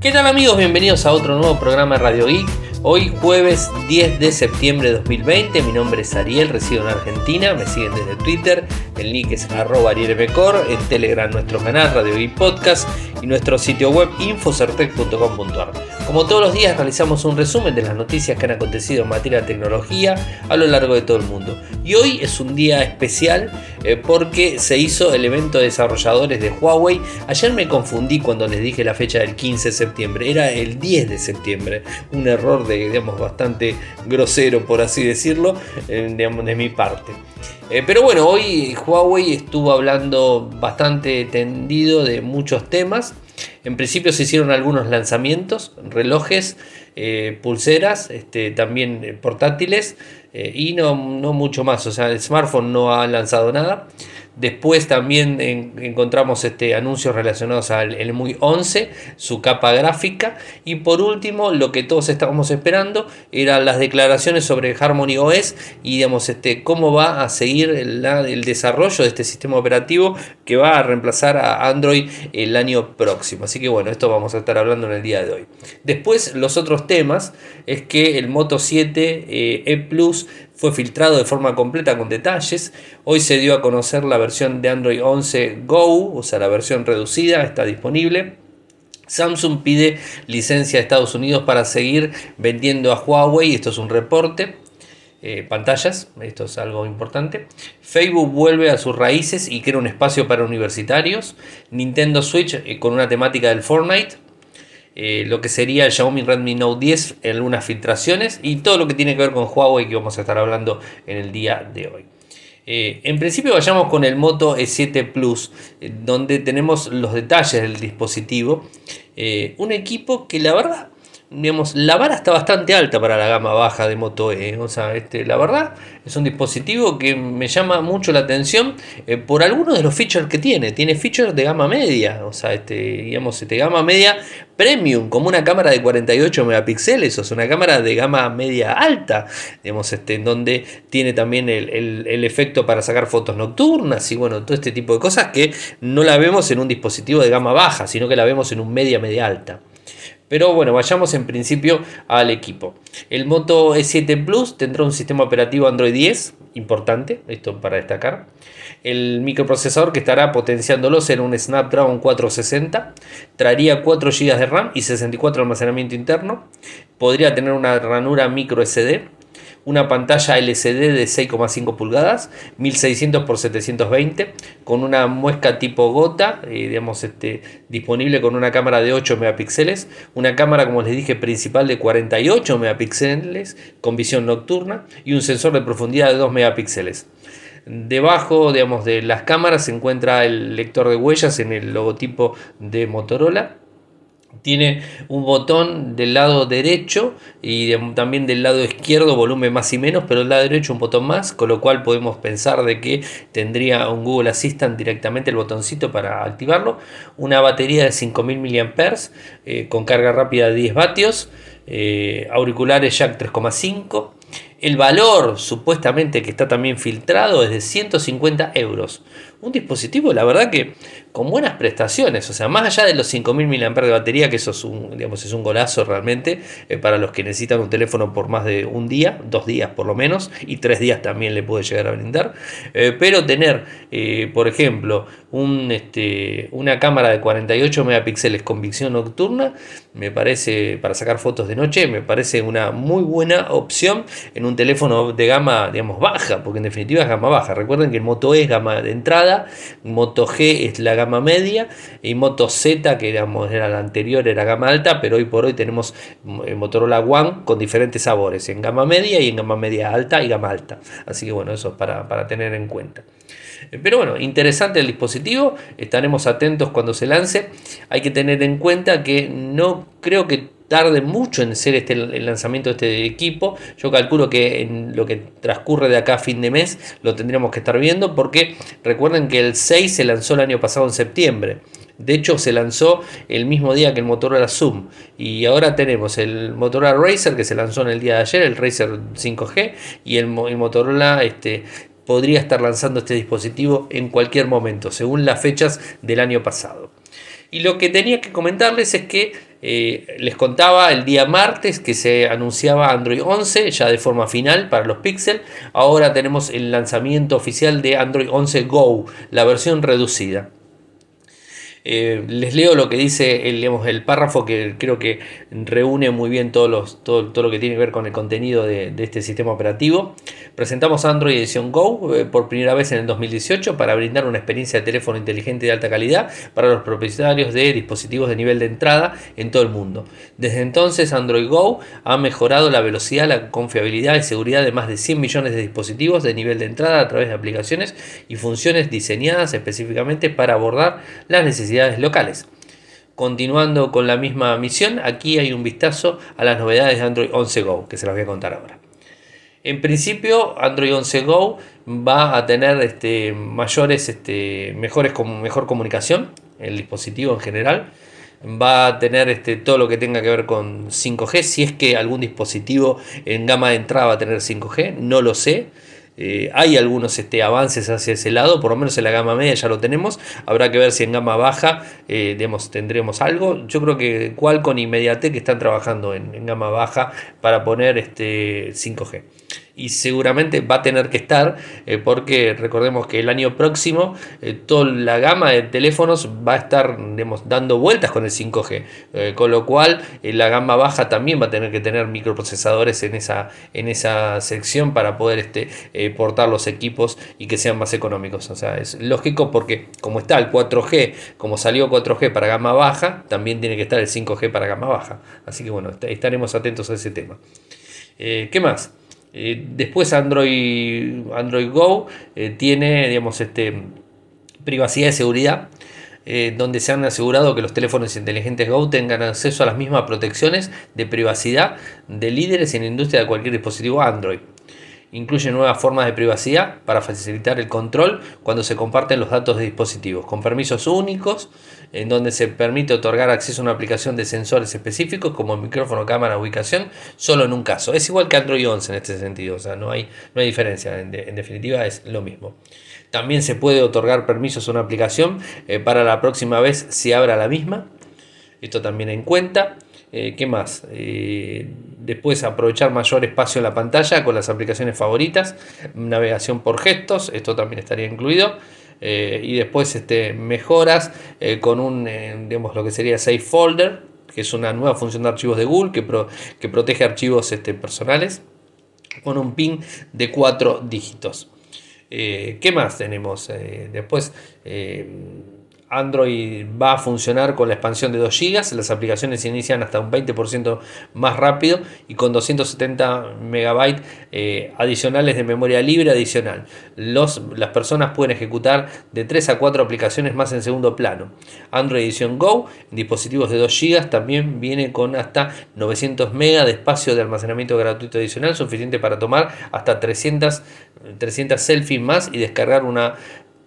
¿Qué tal amigos? Bienvenidos a otro nuevo programa de Radio Geek. Hoy jueves 10 de septiembre de 2020, mi nombre es Ariel, resido en Argentina, me siguen desde Twitter, el link es arroba arielmcor, en Telegram nuestro canal Radio Geek Podcast y nuestro sitio web infocertec.com.ar. Como todos los días realizamos un resumen de las noticias que han acontecido en materia de tecnología a lo largo de todo el mundo. Y hoy es un día especial eh, porque se hizo el evento de desarrolladores de Huawei. Ayer me confundí cuando les dije la fecha del 15 de septiembre, era el 10 de septiembre, un error de, digamos, bastante grosero, por así decirlo, eh, de mi parte. Eh, pero bueno, hoy Huawei estuvo hablando bastante tendido de muchos temas. En principio se hicieron algunos lanzamientos, relojes, eh, pulseras, este, también portátiles y no, no mucho más. O sea, el smartphone no ha lanzado nada. Después también encontramos este, anuncios relacionados al el MUI 11, su capa gráfica. Y por último, lo que todos estábamos esperando eran las declaraciones sobre Harmony OS y digamos, este, cómo va a seguir el, el desarrollo de este sistema operativo que va a reemplazar a Android el año próximo. Así que bueno, esto vamos a estar hablando en el día de hoy. Después, los otros temas es que el Moto 7 eh, E Plus fue filtrado de forma completa con detalles. Hoy se dio a conocer la versión de Android 11 Go, o sea, la versión reducida, está disponible. Samsung pide licencia a Estados Unidos para seguir vendiendo a Huawei, esto es un reporte. Eh, pantallas, esto es algo importante. Facebook vuelve a sus raíces y crea un espacio para universitarios. Nintendo Switch eh, con una temática del Fortnite. Eh, lo que sería el Xiaomi Redmi Note 10 en algunas filtraciones y todo lo que tiene que ver con Huawei que vamos a estar hablando en el día de hoy. Eh, en principio vayamos con el Moto E7 Plus, eh, donde tenemos los detalles del dispositivo. un equipo que la verdad digamos, la vara está bastante alta para la gama baja de Moto E. O sea, este, la verdad es un dispositivo que me llama mucho la atención eh, por algunos de los features que tiene. Tiene features de gama media, o sea, este, digamos, este, gama media premium, como una cámara de 48 megapíxeles, o sea, una cámara de gama media alta, digamos, este, en donde tiene también el, el efecto para sacar fotos nocturnas y bueno, todo este tipo de cosas que no la vemos en un dispositivo de gama baja, sino que la vemos en un media media alta. Pero bueno, vayamos en principio al equipo. El Moto E7 Plus tendrá un sistema operativo Android 10, importante, esto para destacar. El microprocesador que estará potenciándolo será un Snapdragon 460. Traería 4 GB de RAM y 64 de almacenamiento interno. Podría tener una ranura micro SD una pantalla LCD de 6,5 pulgadas, 1600 x 720, con una muesca tipo gota, eh, digamos, este, disponible con una cámara de 8 megapíxeles, una cámara, como les dije, principal de 48 megapíxeles con visión nocturna y un sensor de profundidad de 2 megapíxeles. Debajo digamos, de las cámaras se encuentra el lector de huellas en el logotipo de Motorola tiene un botón del lado derecho y también del lado izquierdo volumen más y menos, pero del lado derecho un botón más, con lo cual podemos pensar de que tendría un Google Assistant directamente el botoncito para activarlo. Una batería de 5000 mAh eh, con carga rápida de 10 vatios, eh, auriculares jack 3,5. El valor supuestamente que está también filtrado es de 150 euros un dispositivo, la verdad que con buenas prestaciones, o sea, más allá de los 5000 mAh de batería, que eso es un, digamos, es un golazo realmente eh, para los que necesitan un teléfono por más de un día, dos días por lo menos, y tres días también le puede llegar a brindar, eh, pero tener, eh, por ejemplo, un, este, una cámara de 48 megapíxeles con visión nocturna, me parece, para sacar fotos de noche, me parece una muy buena opción en un teléfono de gama, digamos, baja, porque en definitiva es gama baja. Recuerden que el Moto E es gama de entrada, Moto G es la gama media y Moto Z, que era la anterior, era gama alta, pero hoy por hoy tenemos eh, Motorola One con diferentes sabores, en gama media y en gama media alta y gama alta. Así que bueno, eso es para, para tener en cuenta. Eh, pero bueno, interesante el dispositivo, estaremos atentos cuando se lance. Hay que tener en cuenta que no creo que tarde mucho en ser este, el lanzamiento de este equipo. Yo calculo que en lo que transcurre de acá a fin de mes lo tendríamos que estar viendo porque recuerden que el 6 se lanzó el año pasado en septiembre. De hecho, se lanzó el mismo día que el Motorola Zoom. Y ahora tenemos el Motorola Racer que se lanzó en el día de ayer, el Racer 5G, y el, el Motorola este, podría estar lanzando este dispositivo en cualquier momento, según las fechas del año pasado. Y lo que tenía que comentarles es que Eh, les contaba el día martes que se anunciaba Android 11 ya de forma final para los Pixel. Ahora tenemos el lanzamiento oficial de Android 11 Go, la versión reducida. Eh, les leo lo que dice el, el, párrafo que creo que reúne muy bien todo, lo que tiene que ver con el contenido de, este sistema operativo. Presentamos Android Edition Go eh, por primera vez en el 2018 para brindar una experiencia de teléfono inteligente de alta calidad para los propietarios de dispositivos de nivel de entrada en todo el mundo. Desde entonces Android Go ha mejorado la velocidad, la confiabilidad y seguridad de más de 100 millones de dispositivos de nivel de entrada a través de aplicaciones y funciones diseñadas específicamente para abordar las necesidades locales. Continuando con la misma misión, aquí hay un vistazo a las novedades de Android 11 Go, que se las voy a contar ahora. En principio, Android 11 Go va a tener este, mayores, este, mejores, mejor comunicación, el dispositivo en general. Va a tener este, todo lo que tenga que ver con 5G, si es que algún dispositivo en gama de entrada va a tener 5G, no lo sé. Eh, hay algunos este, avances hacia ese lado, por lo menos en la gama media ya lo tenemos. Habrá que ver si en gama baja eh, tendremos algo. Yo creo que Qualcomm y Mediatek están trabajando en, en gama baja para poner este 5G y seguramente va a tener que estar eh, porque recordemos que el año próximo eh, toda la gama de teléfonos va a estar dando vueltas con el 5G, eh, con lo cual la gama baja también va a tener que tener microprocesadores en esa, en esa sección para poder este, portar los equipos y que sean más económicos. O sea, es lógico porque como está el 4G, como salió 4G para gama baja, también tiene que estar el 5G para gama baja. Así que bueno, estaremos atentos a ese tema. ¿Qué más? Eh, después Android, Android Go eh, tiene digamos, este, privacidad y seguridad, eh, donde se han asegurado que los teléfonos inteligentes Go tengan acceso a las mismas protecciones de privacidad de líderes en la industria de cualquier dispositivo Android. Incluye nuevas formas de privacidad para facilitar el control cuando se comparten los datos de dispositivos, con permisos únicos, en donde se permite otorgar acceso a una aplicación de sensores específicos como micrófono, cámara, ubicación, solo en un caso. Es igual que Android 11 en este sentido, o sea, no hay, no hay diferencia, en, definitiva es lo mismo. También se puede otorgar permisos a una aplicación eh, para la próxima vez si abra la misma. Esto también en cuenta. Eh, ¿Qué más? Eh, después aprovechar mayor espacio en la pantalla con las aplicaciones favoritas. Navegación por gestos, esto también estaría incluido. Eh, y después este, mejoras con un, digamos, lo que sería Safe Folder, que es una nueva función de archivos de Google que, protege archivos este, personales con un PIN de cuatro dígitos. ¿Qué más tenemos? después Android va a funcionar con la expansión de 2 GB, las aplicaciones se inician hasta un 20% más rápido y con 270 MB eh, adicionales de memoria libre adicional. Las personas pueden ejecutar de 3 a 4 aplicaciones más en segundo plano. Android Edition Go en dispositivos de 2 GB también viene con hasta 900 MB de espacio de almacenamiento gratuito adicional, suficiente para tomar hasta 300, 300 selfies más y descargar una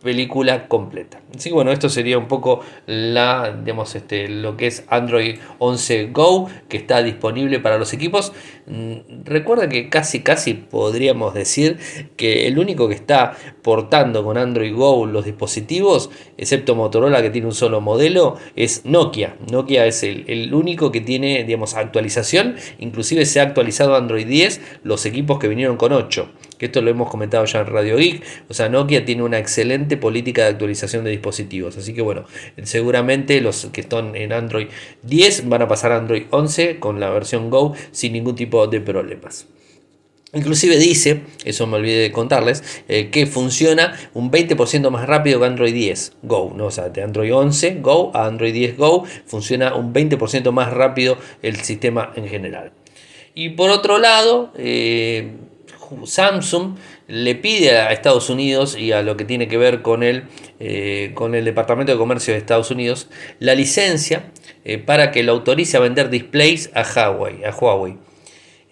película completa. Así bueno, esto sería un poco la, digamos, este, lo que es Android 11 Go, que está disponible para los equipos. Mm, recuerda que casi, casi podríamos decir que el único que está portando con Android Go los dispositivos, excepto Motorola que tiene un solo modelo, es Nokia. Nokia es el, el único que tiene, digamos, actualización. Inclusive se ha actualizado Android 10 los equipos que vinieron con 8 que esto lo hemos comentado ya en Radio Geek, o sea, Nokia tiene una excelente política de actualización de dispositivos, así que bueno, seguramente los que están en Android 10 van a pasar a Android 11 con la versión Go sin ningún tipo de problemas. Inclusive dice, eso me olvidé de contarles, eh, que funciona un 20% más rápido que Android 10 Go. ¿no? O sea, de Android 11 Go a Android 10 Go funciona un 20% más rápido el sistema en general. Y por otro lado, eh, Samsung le pide a Estados Unidos y a lo que tiene que ver con el, eh, con el Departamento de Comercio de Estados Unidos la licencia eh, para que lo autorice a vender displays a Huawei. A Huawei.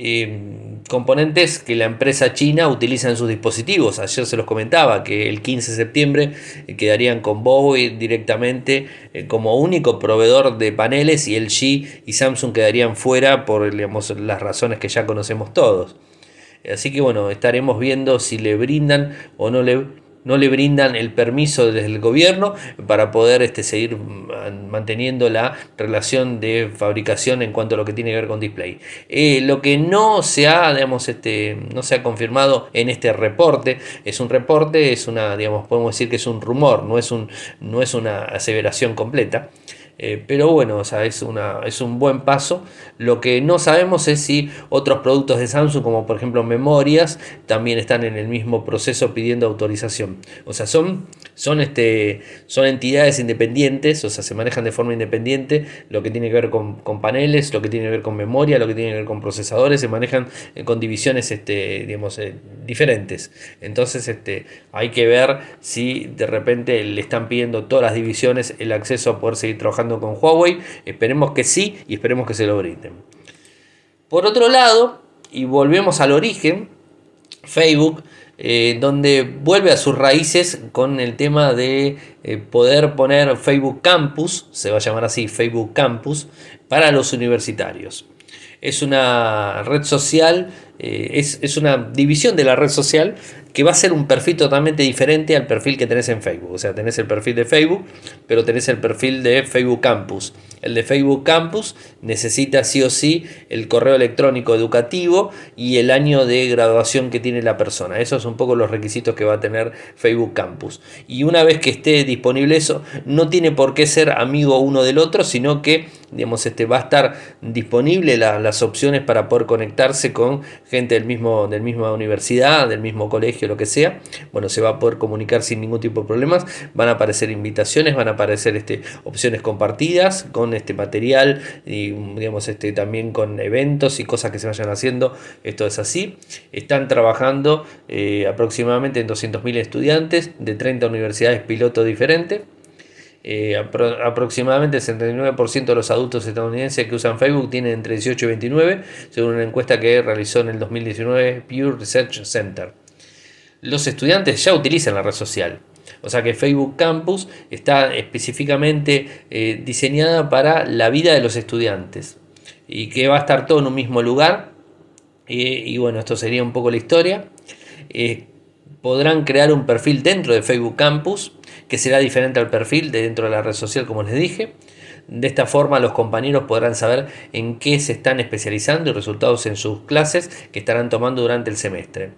Eh, componentes que la empresa china utiliza en sus dispositivos. Ayer se los comentaba que el 15 de septiembre quedarían con Huawei directamente como único proveedor de paneles y LG y Samsung quedarían fuera por las razones que ya conocemos todos. Así que bueno, estaremos viendo si le brindan o no le, no le brindan el permiso desde el gobierno para poder este, seguir manteniendo la relación de fabricación en cuanto a lo que tiene que ver con display. Eh, lo que no se ha, digamos, este, no se ha confirmado en este reporte, es un reporte, es una, digamos, podemos decir que es un rumor, no es, un, no es una aseveración completa. Eh, pero bueno, es, una, es un buen paso. Lo que no sabemos es si otros productos de Samsung, como por ejemplo memorias, también están en el mismo proceso pidiendo autorización. O sea, son, son, este, son entidades independientes, o sea, se manejan de forma independiente. Lo que tiene que ver con, paneles, lo que tiene que ver con memoria, lo que tiene que ver con procesadores, se manejan eh, con divisiones este, digamos, eh, diferentes. Entonces este, hay que ver si de repente le están pidiendo todas las divisiones el acceso a poder seguir trabajando con Huawei. Esperemos que sí y esperemos que se lo brinden. Por otro lado, y volvemos al origen, Facebook, eh, donde vuelve a sus raíces con el tema de eh, poder poner Facebook Campus, se va a llamar así Facebook Campus, para los universitarios. Es una red social, eh, es, es una división de la red social que va a ser un perfil totalmente diferente al perfil que tenés en Facebook. O sea, tenés el perfil de Facebook, pero tenés el perfil de Facebook Campus. El de Facebook Campus necesita sí o sí el correo electrónico educativo y el año de graduación que tiene la persona. Esos son un poco los requisitos que va a tener Facebook Campus. Y una vez que esté disponible eso, no tiene por qué ser amigo uno del otro, sino que digamos, este, va a estar disponible las opciones para poder conectarse con gente del mismo, del misma universidad, del mismo colegio, lo que sea. Bueno, se va a poder comunicar sin ningún tipo de problemas. Van a aparecer invitaciones, van a aparecer este, opciones compartidas con este material y digamos, este, también con eventos y cosas que se vayan haciendo. Esto es así. Están trabajando eh, aproximadamente en 200.000 estudiantes de 30 universidades piloto diferentes. Eh, aproximadamente el 79% de los adultos estadounidenses que usan Facebook tienen entre 18 y 29, según una encuesta que realizó en el 2019 Pure Research Center. Los estudiantes ya utilizan la red social, o sea que Facebook Campus está específicamente eh, diseñada para la vida de los estudiantes y que va a estar todo en un mismo lugar. y bueno, esto sería un poco la historia. Eh, podrán crear un perfil dentro de Facebook Campus que será diferente al perfil de dentro de la red social, como les dije. De esta forma los compañeros podrán saber en qué se están especializando y resultados en sus clases que estarán tomando durante el semestre.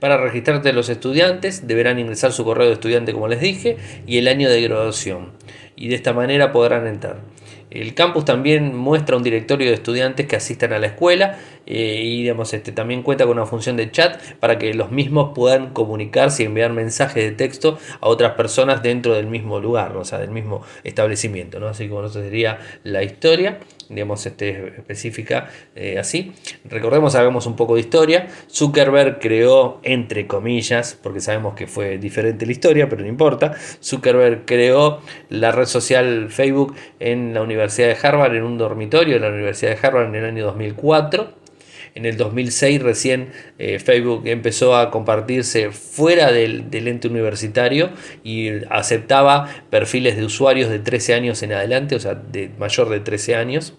Para registrarte los estudiantes deberán ingresar su correo de estudiante como les dije y el año de graduación y de esta manera podrán entrar. El campus también muestra un directorio de estudiantes que asistan a la escuela eh, y digamos, este, también cuenta con una función de chat para que los mismos puedan comunicarse y enviar mensajes de texto a otras personas dentro del mismo lugar, o sea, del mismo establecimiento. ¿no? Así como eso sería la historia digamos, este, específica eh, así. Recordemos, hagamos un poco de historia. Zuckerberg creó, entre comillas, porque sabemos que fue diferente la historia, pero no importa. Zuckerberg creó la red social Facebook en la Universidad de Harvard, en un dormitorio de la Universidad de Harvard en el año 2004. En el 2006 recién eh, Facebook empezó a compartirse fuera del, del, ente universitario y aceptaba perfiles de usuarios de 13 años en adelante, o sea, de mayor de 13 años.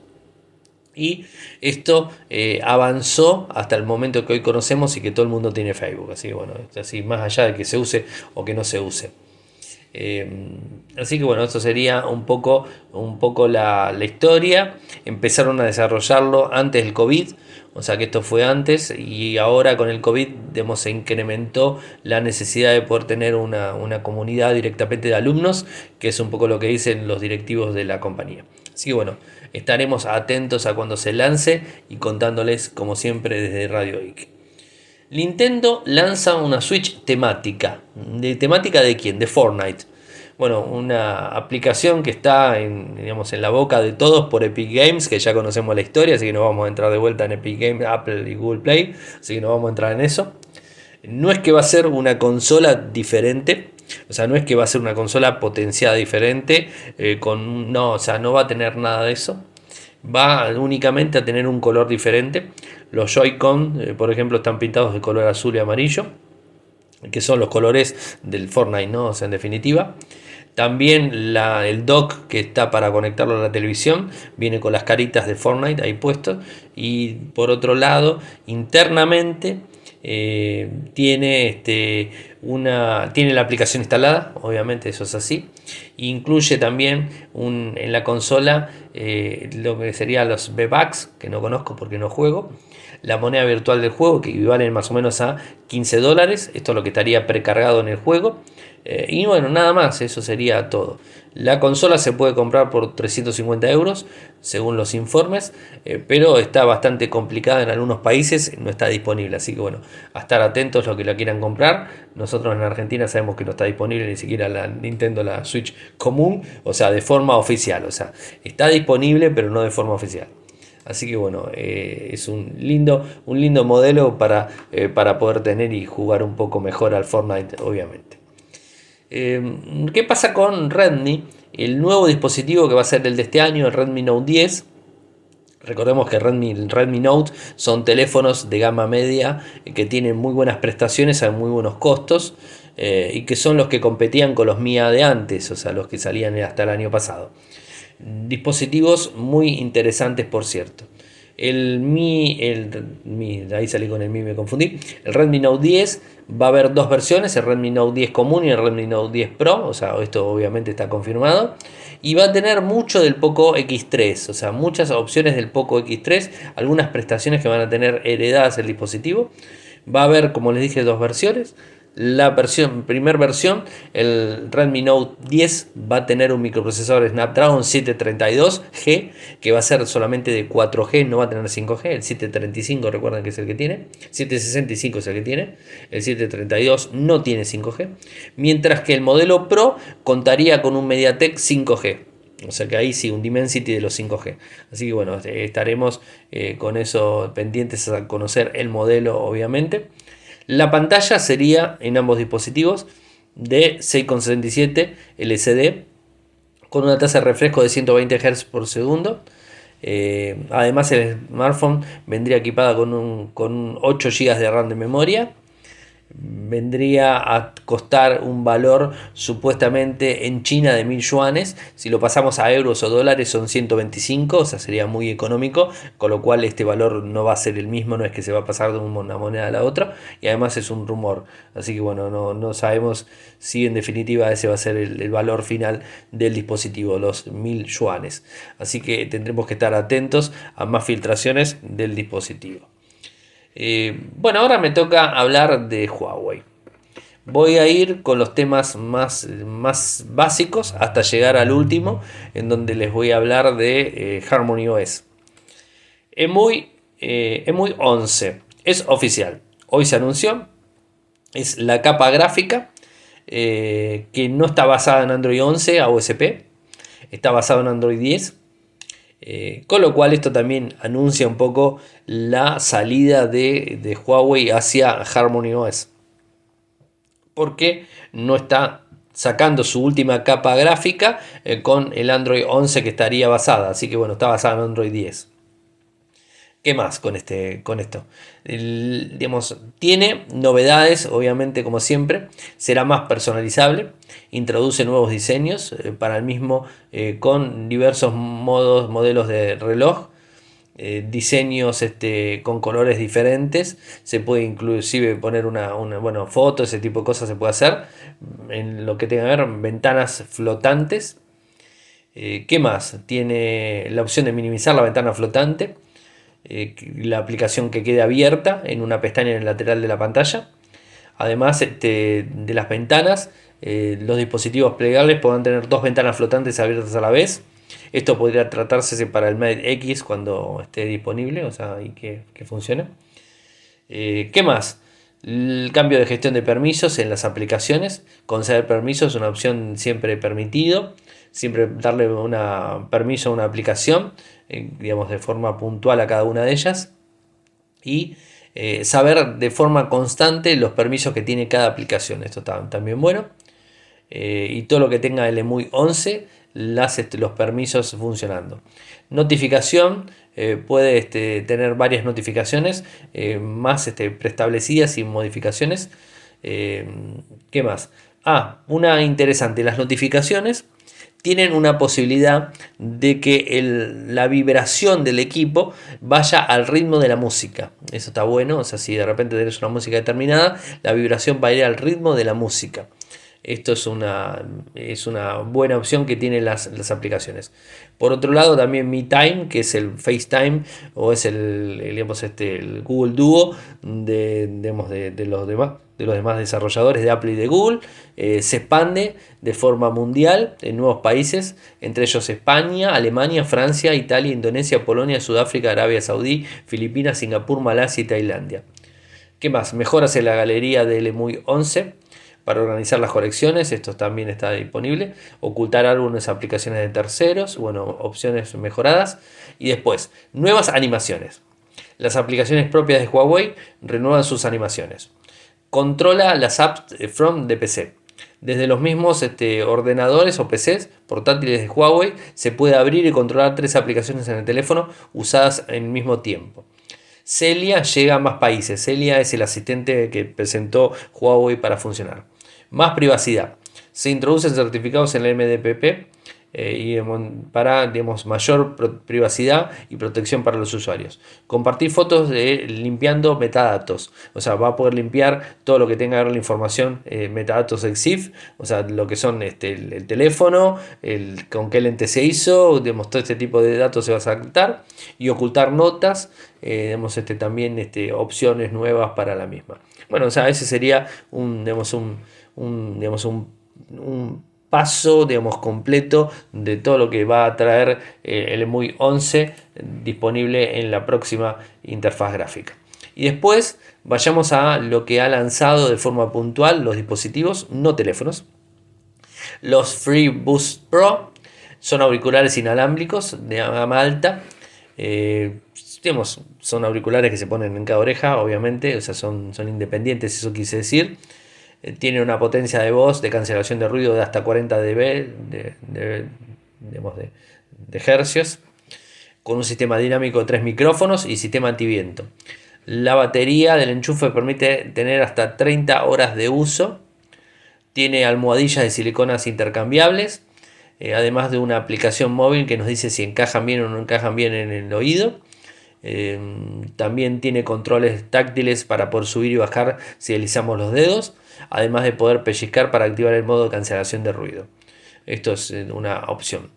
Y esto eh, avanzó hasta el momento que hoy conocemos y que todo el mundo tiene Facebook. Así bueno, así más allá de que se use o que no se use. Eh, así que bueno, esto sería un poco, un poco la, historia. Empezaron a desarrollarlo antes del COVID. O sea que esto fue antes y ahora con el COVID se incrementó la necesidad de poder tener una, una, comunidad directamente de alumnos, que es un poco lo que dicen los directivos de la compañía. Así que bueno, estaremos atentos a cuando se lance y contándoles como siempre desde Radio Geek. Nintendo lanza una Switch temática. ¿De temática de quién? De Fortnite bueno, una aplicación que está en, digamos, en la boca de todos por Epic Games, que ya conocemos la historia, así que no vamos a entrar de vuelta en Epic Games, Apple y Google Play, así que no vamos a entrar en eso. No es que va a ser una consola diferente, o sea, no es que va a ser una consola potenciada diferente, eh, con, no, o sea, no va a tener nada de eso. Va únicamente a tener un color diferente. Los Joy-Con, eh, por ejemplo, están pintados de color azul y amarillo, que son los colores del Fortnite, ¿no? O sea, en definitiva. También el dock que está para conectarlo a la televisión viene con las caritas de Fortnite ahí puestos. Y por otro lado, internamente tiene, este, una, tiene la aplicación instalada, obviamente eso es así. Incluye también en la consola lo que serían los V-Bucks, que no conozco porque no juego la moneda virtual del juego, que equivale más o menos a 15 dólares. Esto es lo que estaría precargado en el juego. Eh, y bueno, nada más, eso sería todo. La consola se puede comprar por 350 euros, según los informes, eh, pero está bastante complicada en algunos países, no está disponible. Así que bueno, a estar atentos los que la quieran comprar. Nosotros en Argentina sabemos que no está disponible ni siquiera la Nintendo, la Switch común, o sea, de forma oficial. O sea, está disponible, pero no de forma oficial. Así que bueno, eh, es un lindo, un lindo modelo para, para, poder tener y jugar un poco mejor al Fortnite, obviamente. Eh, ¿Qué pasa con Redmi? El nuevo dispositivo que va a ser el de este año, el Redmi Note 10. Recordemos que Redmi, Redmi Note son teléfonos de gama media que tienen muy buenas prestaciones a muy buenos costos y que son los que competían con los MIA de antes, o sea, los que salían hasta el año pasado. Dispositivos muy interesantes, por cierto. El Mi, el, ahí salí con el Mi, me confundí. El Redmi Note 10 va a haber dos versiones, el Redmi Note 10 común y el Redmi Note 10 Pro, o sea, esto obviamente está confirmado. Y va a tener mucho del Poco X3, o sea, muchas opciones del Poco X3, algunas prestaciones que van a tener heredadas el dispositivo. Va a haber, como les dije, dos versiones. La versión, primera versión, el Redmi Note 10 va a tener un microprocesador Snapdragon 732G que va a ser solamente de 4G, no va a tener 5G. El 735 recuerden que es el que tiene, 765 es el que tiene, el 732 no tiene 5G, mientras que el modelo Pro contaría con un MediaTek 5G. O sea que ahí sí, un Dimensity de los 5G. Así que bueno, estaremos eh, con eso pendientes a conocer el modelo, obviamente. La pantalla sería en ambos dispositivos de 6,77 LCD con una tasa de refresco de 120 Hz por segundo. Eh, además el smartphone vendría equipada con, un, con 8 GB de RAM de memoria vendría a costar un valor supuestamente en China de mil yuanes. Si lo pasamos a euros o dólares son 125, o sea, sería muy económico, con lo cual este valor no va a ser el mismo, no es que se va a pasar de una moneda a la otra, y además es un rumor. Así que bueno, no, sabemos si en definitiva ese va a ser el, el valor final del dispositivo, los mil yuanes. Así que tendremos que estar atentos a más filtraciones del dispositivo. Eh, bueno, ahora me toca hablar de Huawei. Voy a ir con los temas más, más básicos hasta llegar al último, en donde les voy a hablar de eh, Harmony OS. EMUI, eh, EMUI 11 es oficial. Hoy se anunció. Es la capa gráfica que no está basada en Android 11 a OSP. Está basada en Android 10 eh, con lo cual esto también anuncia un poco la salida de, Huawei hacia Harmony OS. Porque no está sacando su última capa gráfica eh, con el Android 11 que estaría basada. Así que bueno, está basada en Android 10. ¿Qué más con, este, con esto? digamos, tiene novedades, obviamente, como siempre. Será más personalizable. Introduce nuevos diseños eh, para el mismo eh, con diversos modos, modelos de reloj. Eh, diseños este, con colores diferentes. Se puede inclusive poner una, una bueno, foto, ese tipo de cosas se puede hacer. En lo que tenga que ver, ventanas flotantes. ¿Qué más? Tiene la opción de minimizar la ventana flotante eh, la aplicación que quede abierta en una pestaña en el lateral de la pantalla. Además este, de las ventanas, eh, los dispositivos plegables podrán tener dos ventanas flotantes abiertas a la vez. Esto podría tratarse para el Mate X cuando esté disponible, o sea, y que, funcione. Eh, ¿Qué más? El cambio de gestión de permisos en las aplicaciones. Conceder permisos es una opción siempre permitido. Siempre darle una permiso a una aplicación eh, digamos, de forma puntual a cada una de ellas y eh, saber de forma constante los permisos que tiene cada aplicación. Esto está también bueno. Eh, y todo lo que tenga el EMUI 11, las, este, los permisos funcionando. Notificación, puede este, tener varias notificaciones más este, preestablecidas y modificaciones. ¿Qué más? Ah, una interesante, las notificaciones tienen una posibilidad de que la vibración del equipo vaya al ritmo de la música. Eso está bueno, o sea, si de repente tenés una música determinada, la vibración va a ir al ritmo de la música. Esto es una, es una buena opción que tienen las, aplicaciones. Por otro lado, también Mi Time, que es el FaceTime o es el, digamos, este, el Google Duo de, de, los demás, de los demás desarrolladores de Apple y de Google, eh, se expande de forma mundial en nuevos países, entre ellos España, Alemania, Francia, Italia, Indonesia, Polonia, Sudáfrica, Arabia Saudí, Filipinas, Singapur, Malasia y Tailandia. ¿Qué más? Mejoras en la galería del EMUI 11 para organizar las colecciones, esto también está disponible, ocultar algunas aplicaciones de terceros, bueno, opciones mejoradas y después, nuevas animaciones. Las aplicaciones propias de Huawei renuevan sus animaciones. Controla las apps from de PC. Desde los mismos este, ordenadores o PCs portátiles de Huawei se puede abrir y controlar tres aplicaciones en el teléfono usadas en el mismo tiempo. Celia llega a más países. Celia es el asistente que presentó Huawei para funcionar. Más privacidad. Se introducen certificados en el MDPP eh, y para digamos, mayor privacidad y protección para los usuarios. Compartir fotos de limpiando metadatos, o sea, va a poder limpiar todo lo que tenga que ver la información eh, metadatos EXIF, o sea, lo que son este, el, teléfono, el, con qué lente se hizo, digamos, todo este tipo de datos se va a saltar y ocultar notas, eh, este, también este, opciones nuevas para la misma. Bueno, o sea, ese sería un, digamos, un, un, digamos, un, paso digamos, completo de todo lo que va a traer eh, el MUI 11 disponible en la próxima interfaz gráfica. Y después vayamos a lo que ha lanzado de forma puntual los dispositivos, no teléfonos. Los Free Boost Pro son auriculares inalámbricos de gama alta. Eh, son auriculares que se ponen en cada oreja, obviamente, o sea, son, son independientes, eso quise decir. Tiene una potencia de voz de cancelación de ruido de hasta 40 dB de, de, de, hercios, con un sistema dinámico de tres micrófonos y sistema antiviento. La batería del enchufe permite tener hasta 30 horas de uso. Tiene almohadillas de siliconas intercambiables, eh, además de una aplicación móvil que nos dice si encajan bien o no encajan bien en el oído. Eh, también tiene controles táctiles para poder subir y bajar si deslizamos los dedos además de poder pellizcar para activar el modo de cancelación de ruido. Esto es eh, una opción.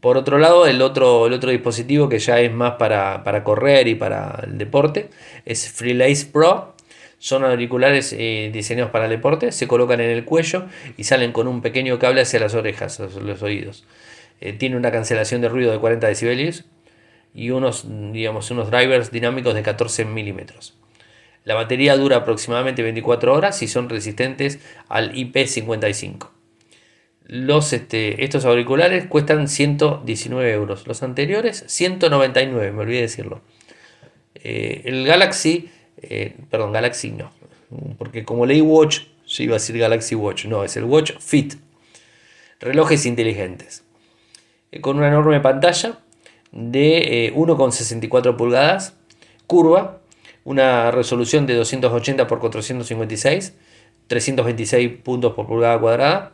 Por otro lado, el otro, el otro dispositivo que ya es más para, correr y para el deporte es Freelace Pro. Son auriculares eh, diseñados para el deporte, se colocan en el cuello y salen con un pequeño cable hacia las orejas, los, oídos. Eh, tiene una cancelación de ruido de 40 decibelios y unos, digamos, unos drivers dinámicos de 14 milímetros. La batería dura aproximadamente 24 horas y son resistentes al IP55. Los, este, estos auriculares cuestan 119 euros. Los anteriores, 199, me olvidé decirlo. Eh, el Galaxy, eh, perdón, Galaxy no, porque como leí Watch, yo iba a decir Galaxy Watch, no, es el Watch Fit. Relojes inteligentes. Eh, con una enorme pantalla de 1,64 pulgadas, curva, una resolución de 280 x 456, 326 puntos por pulgada cuadrada,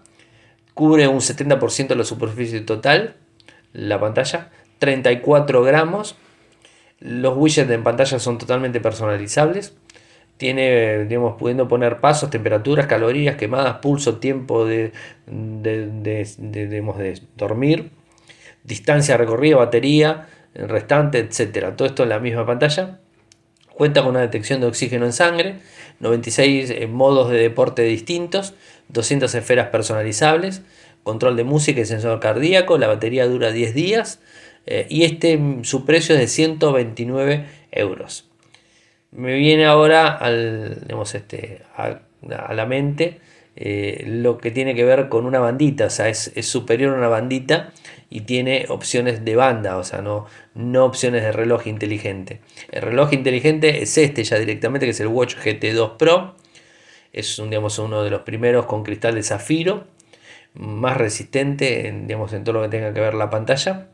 cubre un 70% de la superficie total, la pantalla, 34 gramos, los widgets en pantalla son totalmente personalizables, tiene, digamos, pudiendo poner pasos, temperaturas, calorías, quemadas, pulso, tiempo de, de, de dormir, distancia recorrida, batería, restante, etcétera. Todo esto en la misma pantalla. Cuenta con una detección de oxígeno en sangre, 96 eh, modos de deporte distintos, 200 esferas personalizables, control de música y sensor cardíaco, la batería dura 10 días eh, y este mm, su precio es de 129 euros. Me viene ahora al, este, a, la mente eh, lo que tiene que ver con una bandita, o sea, es, superior a una bandita y tiene opciones de banda, o sea, no, no opciones de reloj inteligente. El reloj inteligente es este ya directamente, que es el Watch GT2 Pro. Es un, digamos, uno de los primeros con cristal de zafiro, más resistente en, digamos, en todo lo que tenga que ver la pantalla.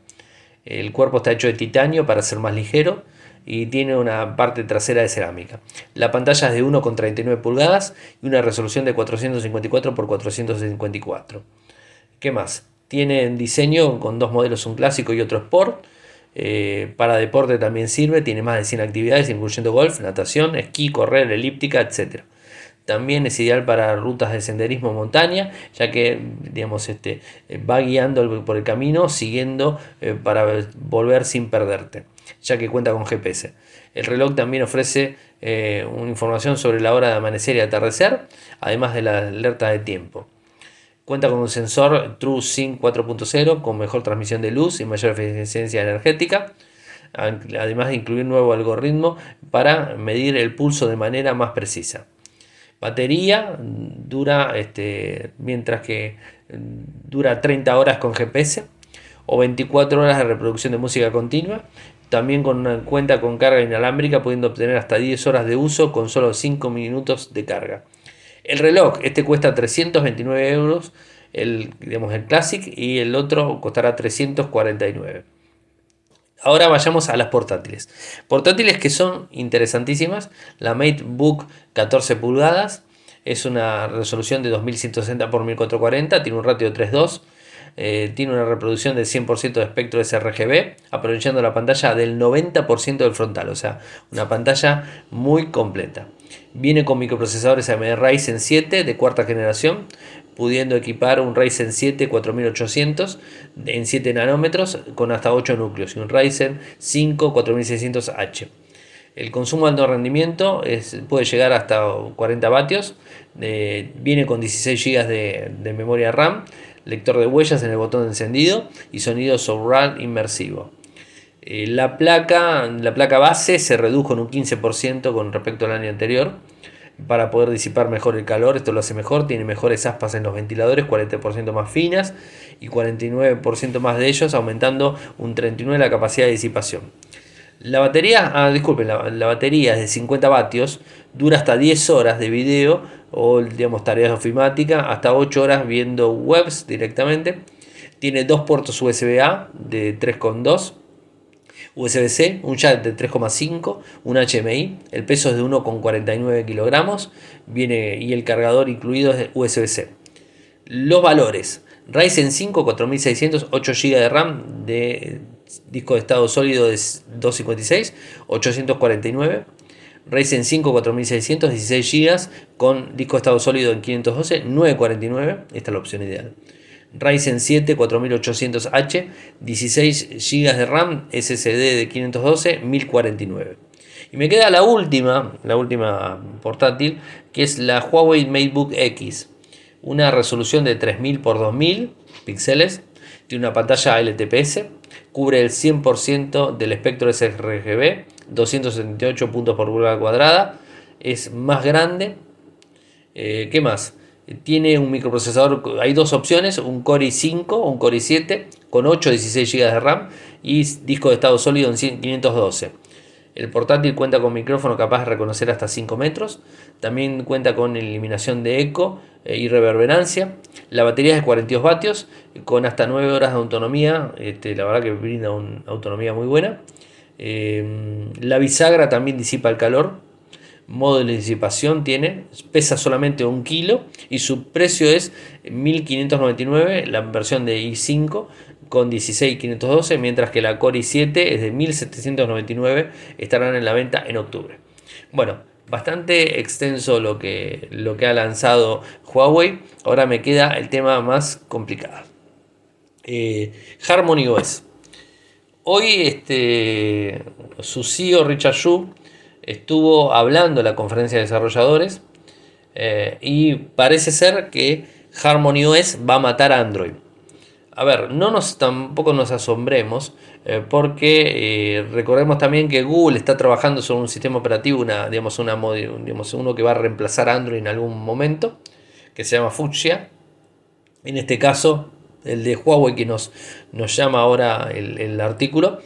El cuerpo está hecho de titanio para ser más ligero y tiene una parte trasera de cerámica. La pantalla es de 1,39 pulgadas y una resolución de 454 x 454. ¿Qué más? Tiene diseño con dos modelos, un clásico y otro sport. Eh, para deporte también sirve, tiene más de 100 actividades, incluyendo golf, natación, esquí, correr, elíptica, etc. También es ideal para rutas de senderismo montaña, ya que digamos, este, va guiando por el camino, siguiendo eh, para volver sin perderte, ya que cuenta con GPS. El reloj también ofrece eh, una información sobre la hora de amanecer y atardecer, además de la alerta de tiempo. Cuenta con un sensor TrueSync 4.0 con mejor transmisión de luz y mayor eficiencia energética, además de incluir nuevo algoritmo para medir el pulso de manera más precisa. Batería dura, este, mientras que dura 30 horas con GPS o 24 horas de reproducción de música continua. También con cuenta con carga inalámbrica, pudiendo obtener hasta 10 horas de uso con solo 5 minutos de carga. El reloj, este cuesta 329 euros, el, digamos, el Classic, y el otro costará 349. Ahora vayamos a las portátiles. Portátiles que son interesantísimas. La MateBook 14 pulgadas es una resolución de 2160 x 1440, tiene un ratio de 3.2. Eh, tiene una reproducción del 100% de espectro sRGB, aprovechando la pantalla del 90% del frontal, o sea, una pantalla muy completa. Viene con microprocesadores AMD Ryzen 7 de cuarta generación, pudiendo equipar un Ryzen 7 4800 en 7 nanómetros con hasta 8 núcleos y un Ryzen 5 4600H. El consumo alto rendimiento puede llegar hasta 40 vatios. Eh, viene con 16 GB de, memoria RAM, lector de huellas en el botón de encendido y sonido surround inmersivo. Eh, la, placa, la placa base se redujo en un 15% con respecto al año anterior para poder disipar mejor el calor, esto lo hace mejor, tiene mejores aspas en los ventiladores, 40% más finas y 49% más de ellos, aumentando un 39% la capacidad de disipación. La batería, ah, disculpen, la, batería es de 50 vatios, dura hasta 10 horas de video o digamos tareas ofimáticas, hasta 8 horas viendo webs directamente. Tiene dos puertos USB-A de 3.2 USB-C, un jack de 3,5, un HMI, el peso es de 1,49 kilogramos, y el cargador incluido es USB-C. Los valores: Ryzen 5 4600, 8 GB de RAM de disco de estado sólido de 256, 849. Ryzen 5 4600, 16 GB con disco de estado sólido en 512, 949. Esta es la opción ideal. Ryzen 7 4800H, 16 GB de RAM, SSD de 512, 1049. Y me queda la última, la última portátil, que es la Huawei MateBook X. Una resolución de 3000 x 2000 píxeles, tiene una pantalla LTPS, cubre el 100% del espectro sRGB, 278 puntos por pulgada cuadrada, es más grande. Eh, ¿Qué más? Tiene un microprocesador, hay dos opciones, un Core i5 o un Core i7 con 8 o 16 GB de RAM y disco de estado sólido en 512. El portátil cuenta con micrófono capaz de reconocer hasta 5 metros. También cuenta con eliminación de eco eh, y reverberancia. La batería es de 42 vatios con hasta 9 horas de autonomía. Este, la verdad que brinda una autonomía muy buena. Eh, la bisagra también disipa el calor modo de disipación tiene, pesa solamente un kilo y su precio es 1599, la versión de i5 con 16512, mientras que la Core i7 es de 1799, estarán en la venta en octubre. Bueno, bastante extenso lo que, lo que ha lanzado Huawei, ahora me queda el tema más complicado. Eh, Harmony OS. Hoy este, su CEO Richard Xu estuvo hablando en la conferencia de desarrolladores eh, y parece ser que Harmony OS va a matar a Android. A ver, no nos tampoco nos asombremos eh, porque eh, recordemos también que Google está trabajando sobre un sistema operativo, una, digamos, una, digamos, uno que va a reemplazar a Android en algún momento, que se llama Fuchsia. En este caso, el de Huawei que nos, nos llama ahora el, el artículo,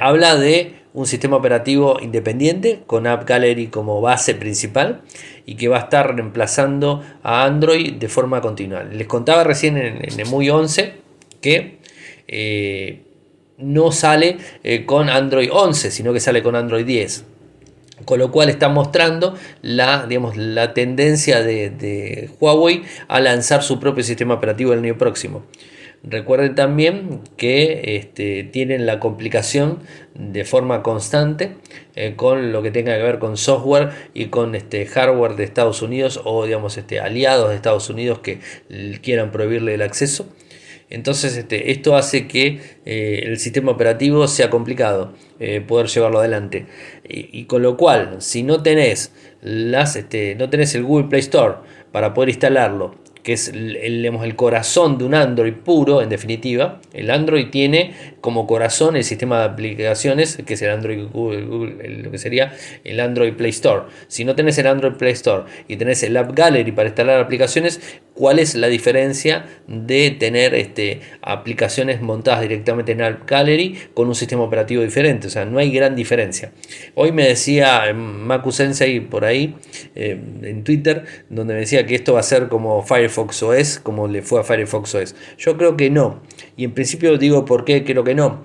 habla de un sistema operativo independiente con App Gallery como base principal y que va a estar reemplazando a Android de forma continua. Les contaba recién en, en EMUI 11 que eh, no sale eh, con Android 11, sino que sale con Android 10. Con lo cual está mostrando la, digamos, la tendencia de, Huawei a lanzar su propio sistema operativo el año próximo. Recuerden también que este, tienen la complicación de forma constante eh, con lo que tenga que ver con software y con este hardware de Estados Unidos o digamos este, aliados de Estados Unidos que quieran prohibirle el acceso. Entonces este, esto hace que eh, el sistema operativo sea complicado eh, poder llevarlo adelante. Y, con lo cual, si no tenés, las, este, no tenés el Google Play Store para poder instalarlo que es el, el, corazón de un Android puro, en definitiva. El Android tiene como corazón el sistema de aplicaciones, que es el Android lo que sería el Android Play Store. Si no tenés el Android Play Store y tenés el App Gallery para instalar aplicaciones, ¿cuál es la diferencia de tener este, aplicaciones montadas directamente en App Gallery con un sistema operativo diferente? O sea, no hay gran diferencia. Hoy me decía Maku Sensei por ahí, eh, en Twitter, donde me decía que esto va a ser como Firefox OS como le fue a Firefox OS? Yo creo que no. Y en principio digo por qué creo que no.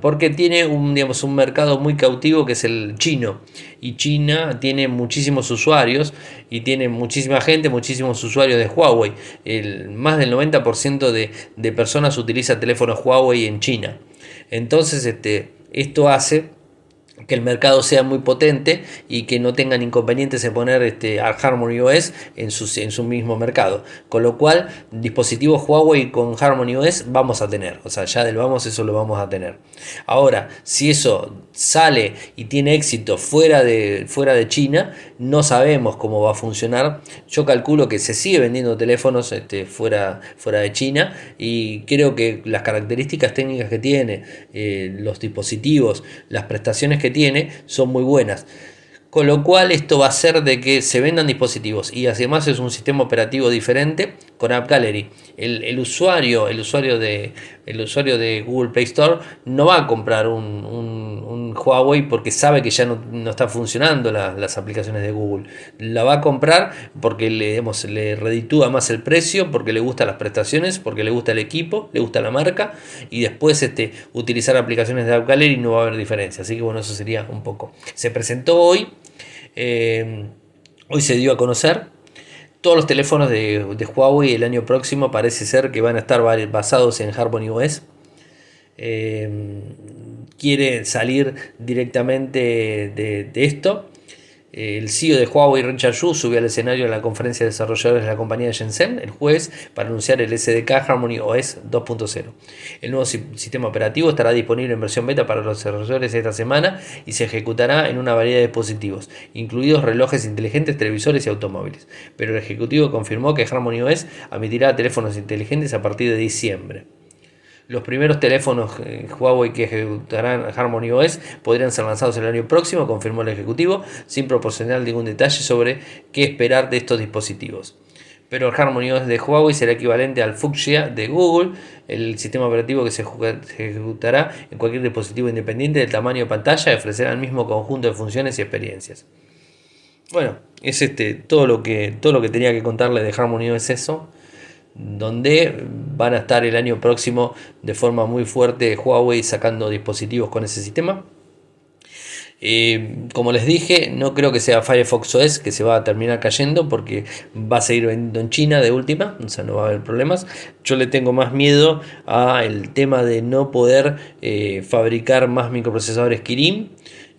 Porque tiene un, digamos, un mercado muy cautivo que es el chino. Y China tiene muchísimos usuarios y tiene muchísima gente, muchísimos usuarios de Huawei. El, más del 90% de, de personas utiliza teléfonos Huawei en China. Entonces este, esto hace que el mercado sea muy potente y que no tengan inconvenientes en poner este Harmony OS en su, en su mismo mercado. Con lo cual, dispositivos Huawei con Harmony OS vamos a tener. O sea, ya del vamos eso lo vamos a tener. Ahora, si eso sale y tiene éxito fuera de, fuera de China, no sabemos cómo va a funcionar. Yo calculo que se sigue vendiendo teléfonos este, fuera, fuera de China y creo que las características técnicas que tiene, eh, los dispositivos, las prestaciones que tiene son muy buenas. Con lo cual esto va a hacer de que se vendan dispositivos y además es un sistema operativo diferente con App Gallery. El, usuario, el usuario, de, el usuario de Google Play Store no va a comprar un, Huawei porque sabe que ya no, está funcionando las aplicaciones de Google. La va a comprar porque le, le reditúa más el precio, porque le gustan las prestaciones, porque le gusta el equipo, le gusta la marca y después este, utilizar aplicaciones de App Gallery no va a haber diferencia. Así que bueno, eso sería un poco. Se presentó hoy eh, hoy se dio a conocer. Todos los teléfonos de, Huawei el año próximo parece ser que van a estar basados en Harmony OS. Eh, quiere salir directamente de esto el CEO de Huawei, Richard subió al escenario en la conferencia de desarrolladores de la compañía de Shenzhen el jueves para anunciar el SDK Harmony OS 2.0. El nuevo sistema operativo estará disponible en versión beta para los desarrolladores esta semana y se ejecutará en una variedad de dispositivos, incluidos relojes inteligentes, televisores y automóviles. Pero el ejecutivo confirmó que Harmony OS admitirá teléfonos inteligentes a partir de diciembre. Los primeros teléfonos eh, Huawei que ejecutarán Harmony OS podrían ser lanzados el año próximo, confirmó el ejecutivo, sin proporcionar ningún detalle sobre qué esperar de estos dispositivos. Pero el Harmony OS de Huawei será equivalente al Fuchsia de Google, el sistema operativo que se ejecutará en cualquier dispositivo independiente del tamaño de pantalla y ofrecerá el mismo conjunto de funciones y experiencias. Bueno, es este todo lo que todo lo que tenía que contarle de Harmony OS eso donde van a estar el año próximo de forma muy fuerte Huawei sacando dispositivos con ese sistema. Eh, como les dije, no creo que sea Firefox OS que se va a terminar cayendo porque va a seguir vendiendo en China de última, o sea, no va a haber problemas. Yo le tengo más miedo al tema de no poder eh, fabricar más microprocesadores Kirin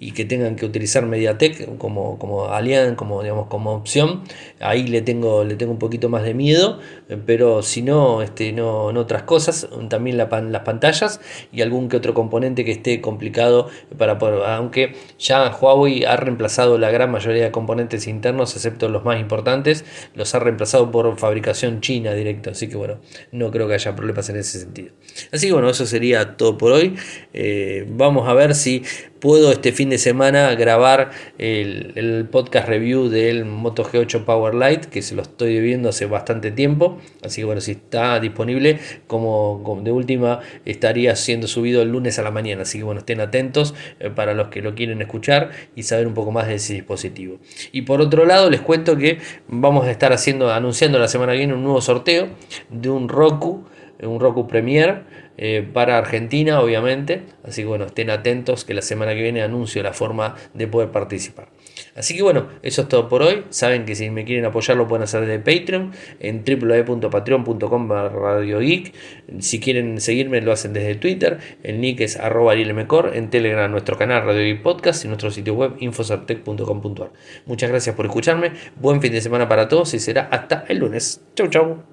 y que tengan que utilizar MediaTek como, como como, digamos, como opción, ahí le tengo, le tengo un poquito más de miedo, eh, pero si no, este, no, no otras cosas, también la las pantallas y algún que otro componente que esté complicado para aunque ya Huawei ha reemplazado la gran mayoría de componentes internos, excepto los más importantes, los ha reemplazado por fabricación china directa, así que bueno, no creo que haya problemas en ese sentido. Así que bueno, eso sería todo por hoy. Eh, vamos a ver si puedo este fin de semana grabar el, podcast review del Moto G8 Power Lite, que se lo estoy viendo hace bastante tiempo. Así que bueno, si está disponible, como, de última, estaría siendo subido el lunes a la mañana. Así que bueno, estén atentos eh, para los que lo quieren escuchar y saber un poco más de ese dispositivo. Y por otro lado, les cuento que vamos a estar haciendo, anunciando la semana que viene un nuevo sorteo de un Roku, un Roku Premier eh, para Argentina, obviamente. Así que bueno, estén atentos que la semana que viene anuncio la forma de poder participar. Así que bueno, eso es todo por hoy. Saben que si me quieren apoyar lo pueden hacer desde Patreon en www.patreon.com Radio Geek. Si quieren seguirme lo hacen desde Twitter. El nick es arroba En Telegram nuestro canal Radio Geek Podcast y nuestro sitio web infocertec.com.ar. Muchas gracias por escucharme. Buen fin de semana para todos y será hasta el lunes. Chau chau.